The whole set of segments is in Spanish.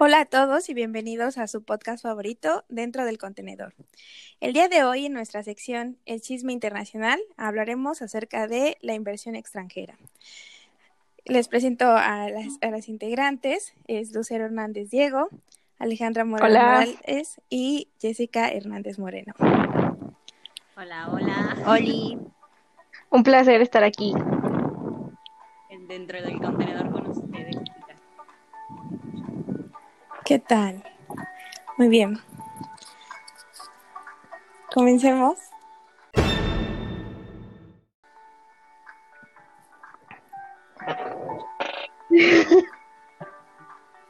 Hola a todos y bienvenidos a su podcast favorito dentro del contenedor. El día de hoy en nuestra sección El chisme internacional hablaremos acerca de la inversión extranjera. Les presento a las, integrantes, es Lucero Hernández Diego, Alejandra Morales y Jessica Hernández Moreno. Hola, hola. Oli. Un placer estar aquí. Dentro del contenedor ¿Qué tal? Muy bien. Comencemos.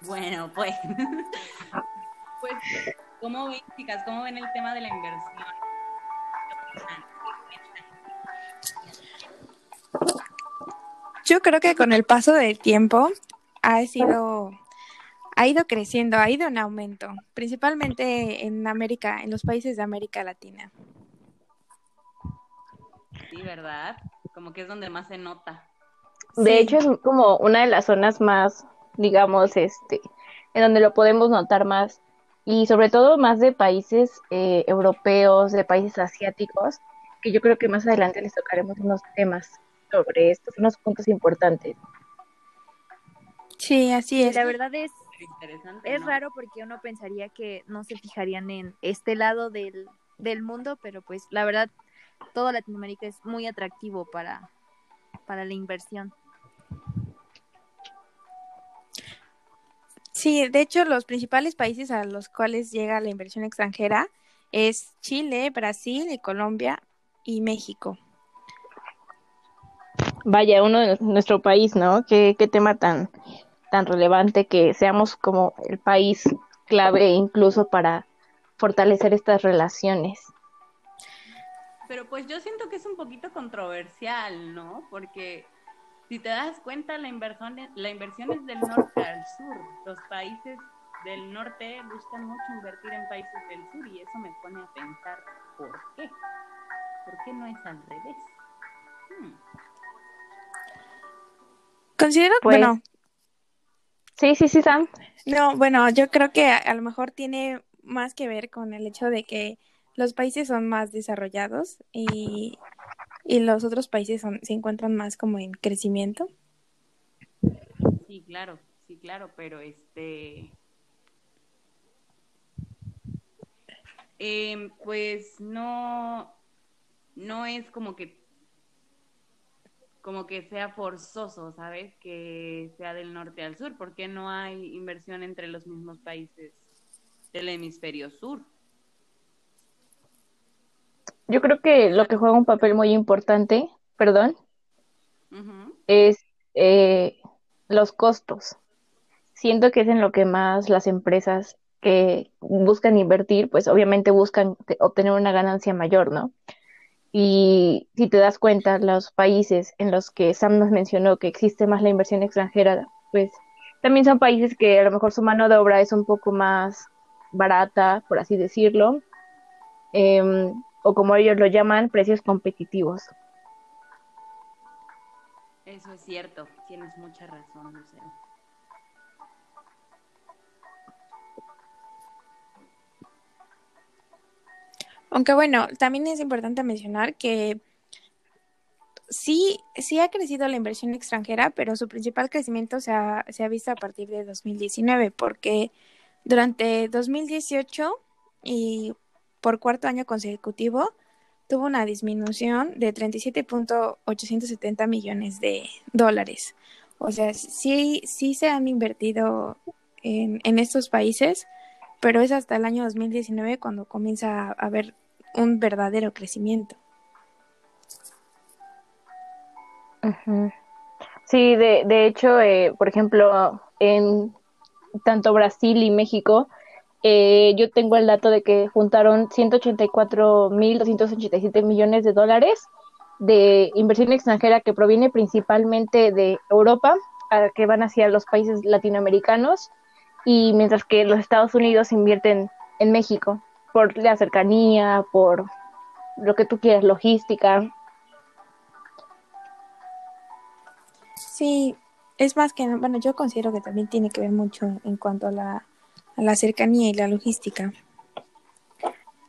Bueno, pues, pues, ¿cómo ven, chicas? ¿Cómo ven el tema de la inversión? Yo creo que con el paso del tiempo ha sido ha ido creciendo, ha ido en aumento, principalmente en América, en los países de América Latina. Sí, ¿verdad? Como que es donde más se nota. De hecho, es como una de las zonas más, digamos, este, en donde lo podemos notar más, y sobre todo más de países eh, europeos, de países asiáticos, que yo creo que más adelante les tocaremos unos temas sobre estos, unos puntos importantes. Sí, así es. La verdad es es raro porque uno pensaría que no se fijarían en este lado del, del mundo, pero pues la verdad, toda Latinoamérica es muy atractivo para, para la inversión. Sí, de hecho, los principales países a los cuales llega la inversión extranjera es Chile, Brasil, y Colombia y México. Vaya, uno de nuestro país, ¿no? Qué, qué tema tan, tan relevante que seamos como el país clave incluso para fortalecer estas relaciones. Pero pues yo siento que es un poquito controversial, ¿no? Porque si te das cuenta, la inversión, la inversión es del norte al sur. Los países del norte buscan mucho invertir en países del sur y eso me pone a pensar, ¿por qué? ¿Por qué no es al revés? Hmm. Considero, pues, bueno, Sí, sí, sí, Sam. No, bueno, yo creo que a, lo mejor tiene más que ver con el hecho de que los países son más desarrollados y, los otros países se encuentran más como en crecimiento. Sí, claro, sí, claro, pero este... Em, pues no, no es como que como que sea forzoso, ¿sabes? Que sea del norte al sur. ¿Por qué no hay inversión entre los mismos países del hemisferio sur? Yo creo que lo que juega un papel muy importante, perdón, es eh, los costos. Siento que es en lo que más las empresas que buscan invertir, pues obviamente buscan obtener una ganancia mayor, ¿no? Y si te das cuenta, los países en los que Sam nos mencionó que existe más la inversión extranjera, pues también son países que a lo mejor su mano de obra es un poco más barata, por así decirlo, em, o como ellos lo llaman, precios competitivos. Eso es cierto, tienes mucha razón, Lucero. Aunque bueno, también es importante mencionar que sí, sí ha crecido la inversión extranjera, pero su principal crecimiento se ha, se ha visto a partir de 2019, porque durante 2018 y por cuarto año consecutivo tuvo una disminución de 37.870 millones de dólares. O sea, sí, sí se han invertido en, en estos países, pero es hasta el año 2019 cuando comienza a haber un verdadero crecimiento. Sí, de, de hecho, eh, por ejemplo, en tanto Brasil y México, eh, yo tengo el dato de que juntaron 184.287 millones de dólares de inversión extranjera que proviene principalmente de Europa, que van hacia los países latinoamericanos y mientras que los Estados Unidos invierten en México por la cercanía, por lo que tú quieras, logística. Sí, es más que, bueno, yo considero que también tiene que ver mucho en cuanto a la a la cercanía y la logística.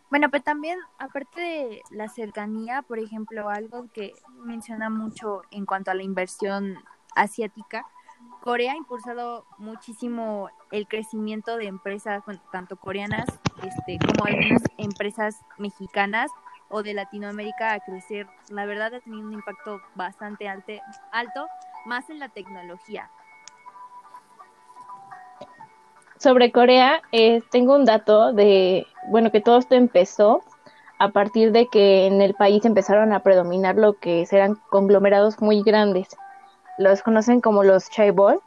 Bueno, pero también, aparte de la cercanía, por ejemplo, algo que menciona mucho en cuanto a la inversión asiática, Corea ha impulsado muchísimo el crecimiento de empresas, tanto coreanas este, como algunas empresas mexicanas o de Latinoamérica a crecer. La verdad ha tenido un impacto bastante alto, más en la tecnología. Sobre Corea, eh, tengo un dato de, bueno, que todo esto empezó a partir de que en el país empezaron a predominar lo que eran conglomerados muy grandes. Los conocen como los chaebol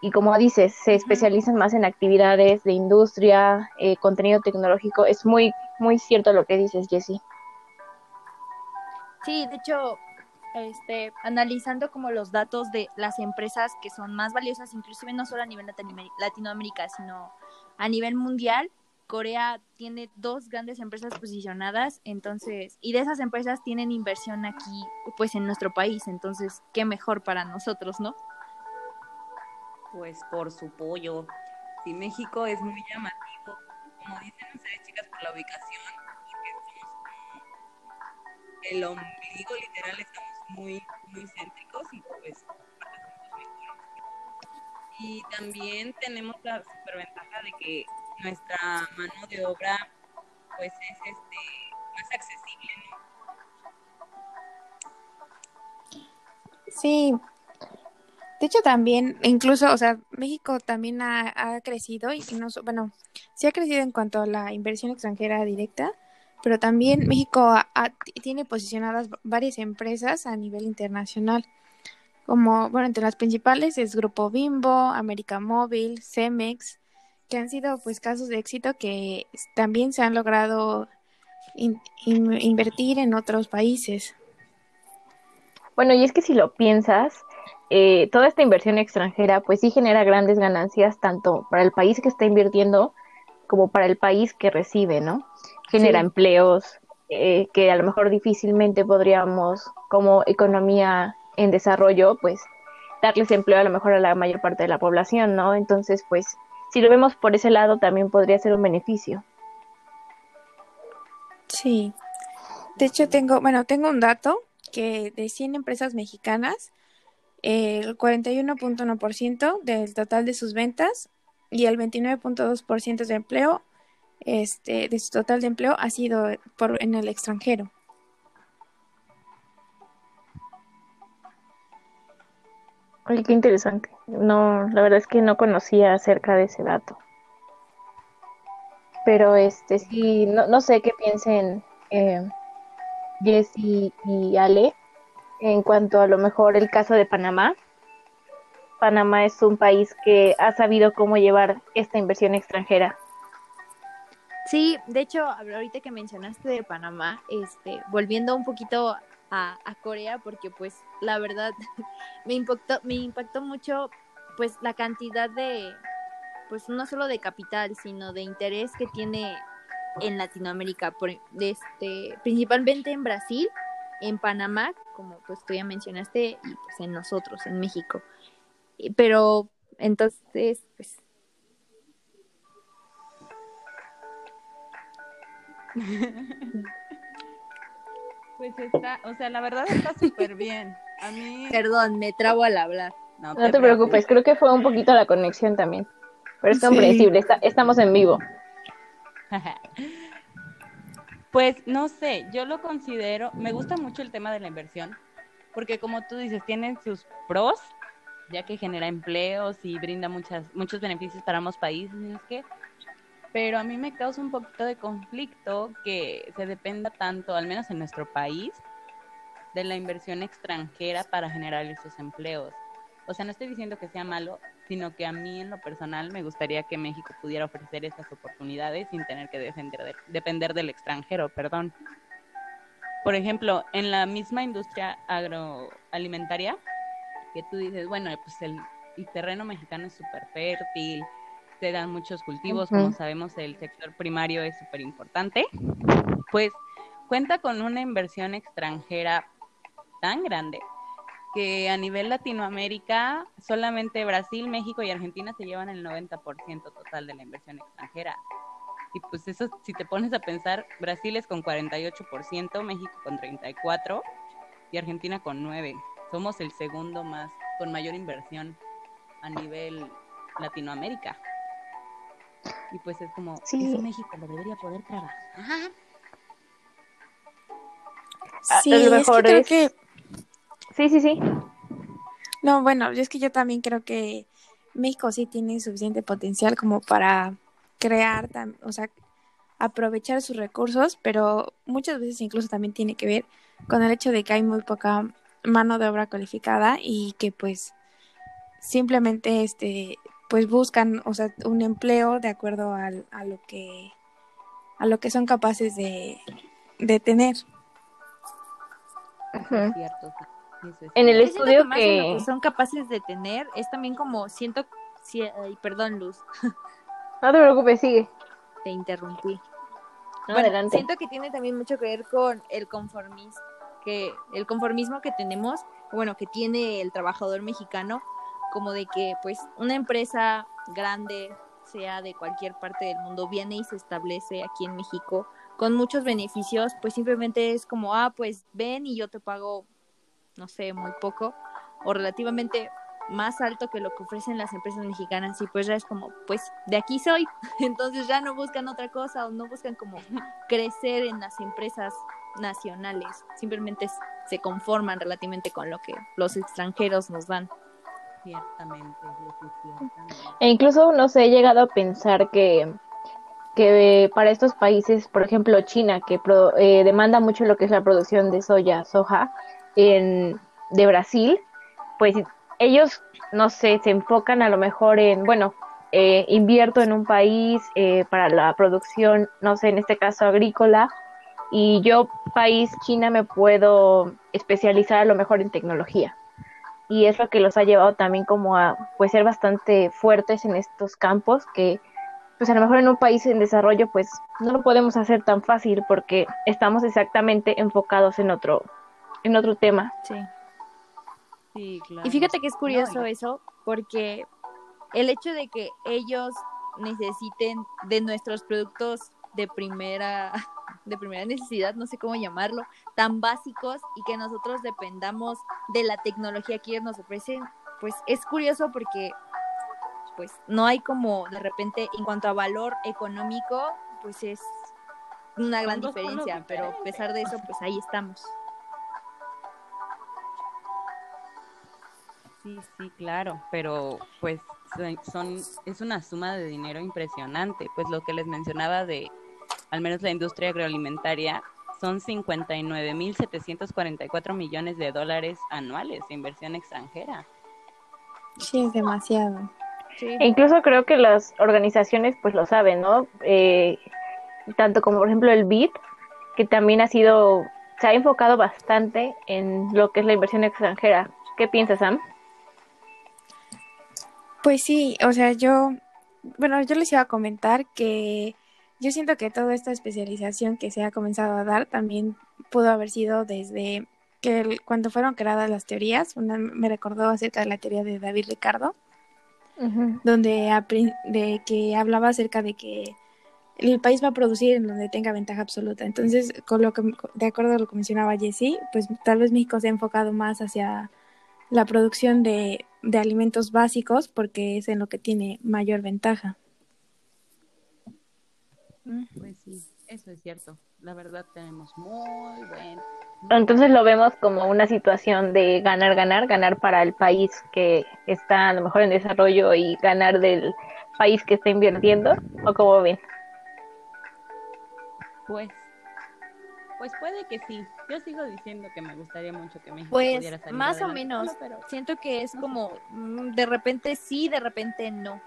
y como dices, se especializan más en actividades de industria, eh, contenido tecnológico. Es muy, muy cierto lo que dices, Jessie. Sí, de hecho, este, analizando como los datos de las empresas que son más valiosas, inclusive no solo a nivel Latinoamérica, sino a nivel mundial, Corea tiene dos grandes empresas posicionadas, entonces, y de esas empresas tienen inversión aquí, pues en nuestro país, entonces, qué mejor para nosotros, ¿no? Pues por su pollo. Si México es muy llamativo, como dicen ustedes, chicas, por la ubicación, porque somos el ombligo literal, estamos muy, muy céntricos y pues y también tenemos la superventaja de que nuestra mano de obra pues es este más accesible sí. De hecho también incluso o sea México también ha, crecido y no bueno sí ha crecido en cuanto a la inversión extranjera directa pero también México tiene posicionadas varias empresas a nivel internacional, como, bueno, entre las principales es Grupo Bimbo, América Móvil, Cemex, que han sido pues casos de éxito que también se han logrado invertir en otros países. Bueno, y es que si lo piensas, eh, toda esta inversión extranjera pues sí genera grandes ganancias tanto para el país que está invirtiendo como para el país que recibe, ¿no? genera empleos eh, que a lo mejor difícilmente podríamos como economía en desarrollo, pues darles empleo a lo mejor a la mayor parte de la población, ¿no? Entonces, pues si lo vemos por ese lado, también podría ser un beneficio. Sí. De hecho, tengo, bueno, tengo un dato que de 100 empresas mexicanas, el 41.1% del total de sus ventas y el 29.2% de empleo este, de su total de empleo ha sido por, en el extranjero. Oye, qué interesante. No, la verdad es que no conocía acerca de ese dato. Pero este sí, no, no sé qué piensen eh, Jessy y Ale en cuanto a lo mejor el caso de Panamá. Panamá es un país que ha sabido cómo llevar esta inversión extranjera Sí, de hecho, ahorita que mencionaste de Panamá, este, volviendo un poquito a, Corea, porque pues la verdad me impactó, me impactó mucho pues la cantidad de, pues no solo de capital, sino de interés que tiene en Latinoamérica, por, este, principalmente en Brasil, en Panamá, como pues tú ya mencionaste, y pues en nosotros, en México. Pero entonces, pues Pues está, o sea, la verdad está súper bien. A mí... Perdón, me trabo al hablar. No te, preocupes, creo que fue un poquito la conexión también. Pero es comprensible, estamos en vivo. pues no sé, yo lo considero, me gusta mucho el tema de la inversión, porque como tú dices, tienen sus pros, ya que genera empleos y brinda muchas, muchos beneficios para ambos países. Es que pero a mí me causa un poquito de conflicto que se dependa tanto, al menos en nuestro país, de la inversión extranjera para generar esos empleos. O sea, no estoy diciendo que sea malo, sino que a mí en lo personal me gustaría que México pudiera ofrecer esas oportunidades sin tener que depender del extranjero, perdón. Por ejemplo, en la misma industria agroalimentaria, que tú dices, bueno, pues el, el terreno mexicano es súper fértil, se dan muchos cultivos, como sabemos el sector primario es súper importante, pues cuenta con una inversión extranjera tan grande que a nivel Latinoamérica solamente Brasil, México y Argentina se llevan el 90% total de la inversión extranjera. Y pues eso, si te pones a pensar, Brasil es con 48%, México con 34% y Argentina con 9%. Somos el segundo más, con mayor inversión a nivel Latinoamérica. Y pues es como, sí. México lo debería poder trabajar. Sí, es que creo que... Sí, sí, sí. No, bueno, es que yo también creo que México sí tiene suficiente potencial como para crear, o sea, aprovechar sus recursos, pero muchas veces incluso también tiene que ver con el hecho de que hay muy poca mano de obra cualificada y que pues simplemente este pues buscan o sea un empleo de acuerdo al, a lo que a lo que son capaces de, de tener. En el estudio que... son capaces de tener es también como siento si, perdón Luz. No te preocupes sigue. Te interrumpí. Adelante. siento que tiene también mucho que ver con el conformismo que el conformismo que tenemos bueno que tiene el trabajador mexicano como de que pues una empresa grande, sea de cualquier parte del mundo, viene y se establece aquí en México con muchos beneficios, pues simplemente es como, ah, pues ven y yo te pago, no sé, muy poco o relativamente más alto que lo que ofrecen las empresas mexicanas y pues ya es como, pues de aquí soy, entonces ya no buscan otra cosa o no buscan como crecer en las empresas nacionales, simplemente se conforman relativamente con lo que los extranjeros nos dan. Ciertamente, E incluso, no sé, he llegado a pensar que, que para estos países, por ejemplo China, que eh, demanda mucho lo que es la producción de soya, soja, en, de Brasil, pues ellos, no sé, se enfocan a lo mejor en, bueno, eh, invierto en un país eh, para la producción, no sé, en este caso agrícola, y yo, país China, me puedo especializar a lo mejor en tecnología y es lo que los ha llevado también como a pues ser bastante fuertes en estos campos que pues a lo mejor en un país en desarrollo pues no lo podemos hacer tan fácil porque estamos exactamente enfocados en otro en otro tema. Sí. Sí, claro. Y fíjate que es curioso eso porque el hecho de que ellos necesiten de nuestros productos de primera de primera necesidad, no sé cómo llamarlo, tan básicos y que nosotros dependamos de la tecnología que ellos nos ofrecen, pues es curioso porque pues no hay como de repente en cuanto a valor económico, pues es una gran diferencia, pero a pesar de eso, pues ahí estamos. Sí, sí, claro, pero pues son es una suma de dinero impresionante, pues lo que les mencionaba de al menos la industria agroalimentaria, son 59.744 millones de dólares anuales de inversión extranjera. Sí, es demasiado. E incluso creo que las organizaciones pues lo saben, ¿no? Eh, tanto como por ejemplo el BID, que también ha sido, se ha enfocado bastante en lo que es la inversión extranjera. ¿Qué piensas, Sam? Pues sí, o sea, yo, bueno, yo les iba a comentar que yo siento que toda esta especialización que se ha comenzado a dar también pudo haber sido desde que cuando fueron creadas las teorías, una me recordó acerca de la teoría de David Ricardo, donde de que hablaba acerca de que el país va a producir en donde tenga ventaja absoluta. Entonces, con lo que, de acuerdo a lo que mencionaba Jessie, pues tal vez México se ha enfocado más hacia la producción de, de alimentos básicos porque es en lo que tiene mayor ventaja. Pues sí, eso es cierto. La verdad tenemos muy buen... Entonces lo vemos como una situación de ganar, ganar, ganar para el país que está a lo mejor en desarrollo y ganar del país que está invirtiendo, ¿o cómo ven? Pues, pues puede que sí. Yo sigo diciendo que me gustaría mucho que México pues, pudiera salir más o menos. Pero... Siento que es como mm, de repente sí, de repente no.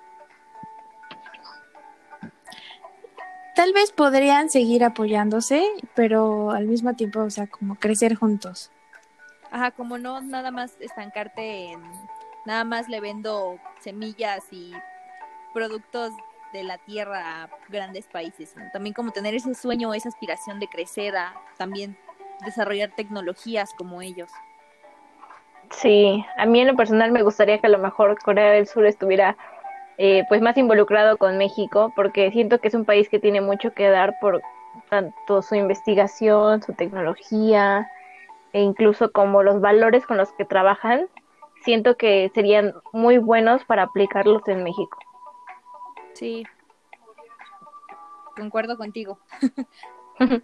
Tal vez podrían seguir apoyándose, pero al mismo tiempo, o sea, como crecer juntos. Ajá, como no nada más estancarte en, nada más le vendo semillas y productos de la tierra a grandes países, también como tener ese sueño, esa aspiración de crecer, a también desarrollar tecnologías como ellos. Sí, a mí en lo personal me gustaría que a lo mejor Corea del Sur estuviera eh, pues más involucrado con México, porque siento que es un país que tiene mucho que dar por tanto su investigación, su tecnología, e incluso como los valores con los que trabajan, siento que serían muy buenos para aplicarlos en México. Sí, concuerdo contigo.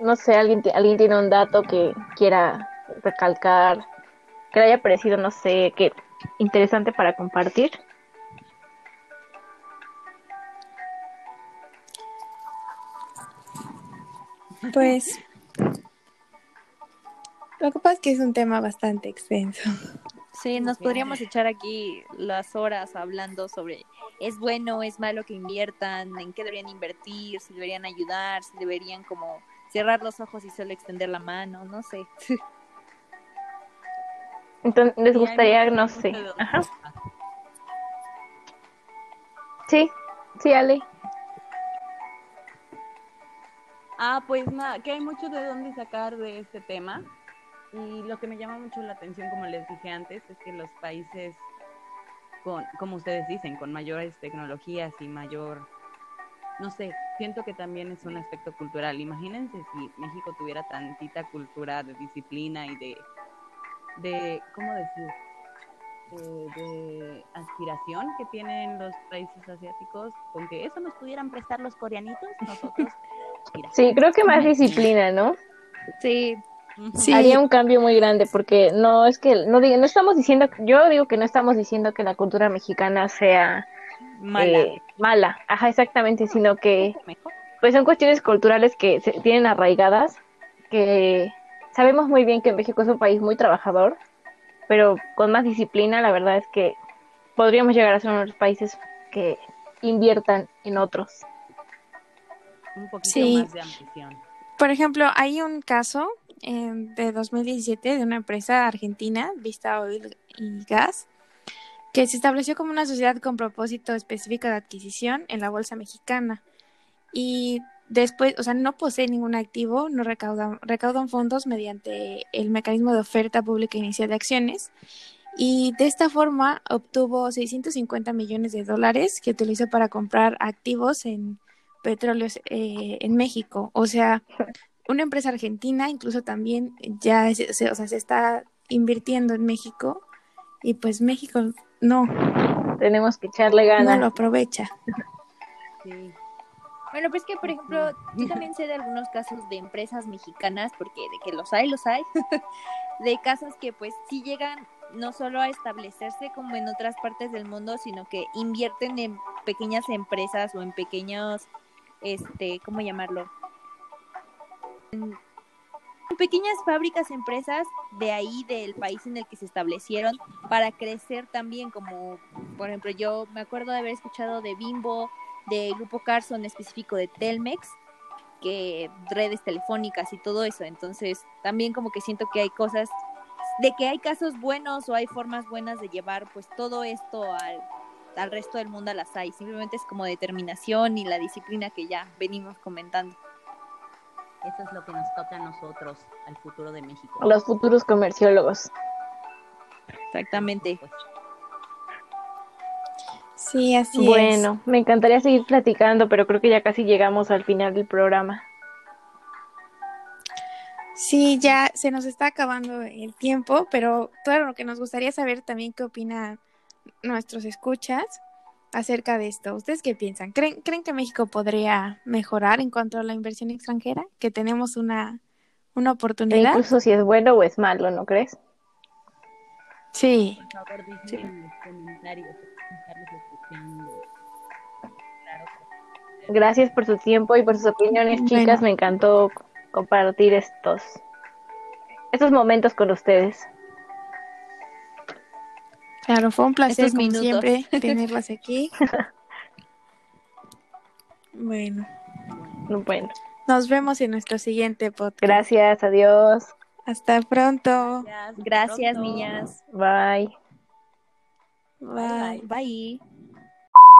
no sé, alguien, alguien tiene un dato que quiera recalcar, que le haya parecido, no sé, que interesante para compartir. Pues lo que pasa es que es un tema bastante extenso. Sí, nos podríamos echar aquí las horas hablando sobre es bueno, es malo que inviertan, en qué deberían invertir, si deberían ayudar, si deberían como cerrar los ojos y solo extender la mano, no sé. Entonces, les gustaría, no sé. Ajá. Sí, sí, Ale. Ah, pues nada, que hay mucho de dónde sacar de este tema. Y lo que me llama mucho la atención, como les dije antes, es que los países, con, como ustedes dicen, con mayores tecnologías y mayor, no sé, siento que también es un aspecto cultural. Imagínense si México tuviera tantita cultura de disciplina y de, de ¿cómo decir? de, aspiración que tienen los países asiáticos, con que eso nos pudieran prestar los coreanitos, nosotros. sí, creo que más disciplina, ¿no? Sí. sí. Haría un cambio muy grande porque no es que no digo, no estamos diciendo, yo digo que no estamos diciendo que la cultura mexicana sea mala, eh, mala, ajá, exactamente, sino que pues son cuestiones culturales que se tienen arraigadas, que sabemos muy bien que México es un país muy trabajador pero con más disciplina, la verdad es que podríamos llegar a ser uno de los países que inviertan en otros. Un poquito más de ambición. Por ejemplo, hay un caso eh, de 2017 de una empresa argentina, Vista Oil y Gas, que se estableció como una sociedad con propósito específico de adquisición en la bolsa mexicana. Y Después, o sea, no posee ningún activo, no recaudan, recaudan fondos mediante el mecanismo de oferta pública inicial de acciones y de esta forma obtuvo 650 millones de dólares que utilizó para comprar activos en petróleos eh, en México. O sea, una empresa argentina incluso también ya se, o sea, se está invirtiendo en México y pues México no. Tenemos que echarle ganas. No lo aprovecha. Sí. Bueno, pues que, por ejemplo, yo también sé de algunos casos de empresas mexicanas, porque de que los hay, los hay, de casos que pues sí llegan no solo a establecerse como en otras partes del mundo, sino que invierten en pequeñas empresas o en pequeños, este, ¿cómo llamarlo? En, pequeñas fábricas, empresas de ahí, del país en el que se establecieron, para crecer también, como, por ejemplo, yo me acuerdo de haber escuchado de Bimbo, de Grupo Carson específico de Telmex, que redes telefónicas y todo eso. Entonces, también como que siento que hay cosas, de que hay casos buenos o hay formas buenas de llevar pues todo esto al, al resto del mundo las hay. Simplemente es como determinación y la disciplina que ya venimos comentando. Eso es lo que nos toca a nosotros, al futuro de México. Los futuros comerciólogos. Exactamente. Pues, Sí, así bueno, me encantaría seguir platicando, pero creo que ya casi llegamos al final del programa. Sí, ya se nos está acabando el tiempo, pero claro, lo que nos gustaría saber también qué opinan nuestros escuchas acerca de esto. ¿Ustedes qué piensan? ¿Creen, ¿Creen que México podría mejorar en cuanto a la inversión extranjera? ¿Que tenemos una, una oportunidad? incluso si es bueno o es malo, ¿no crees? Sí. Por favor, sí. en los comentarios. Gracias por su tiempo y por sus opiniones, chicas. Me encantó compartir estos, estos momentos con ustedes. Claro, fue un placer como siempre tenerlas aquí. bueno. Bueno. Nos vemos en nuestro siguiente podcast. Gracias, adiós. Hasta pronto. Gracias, niñas. Bye. Bye. Bye.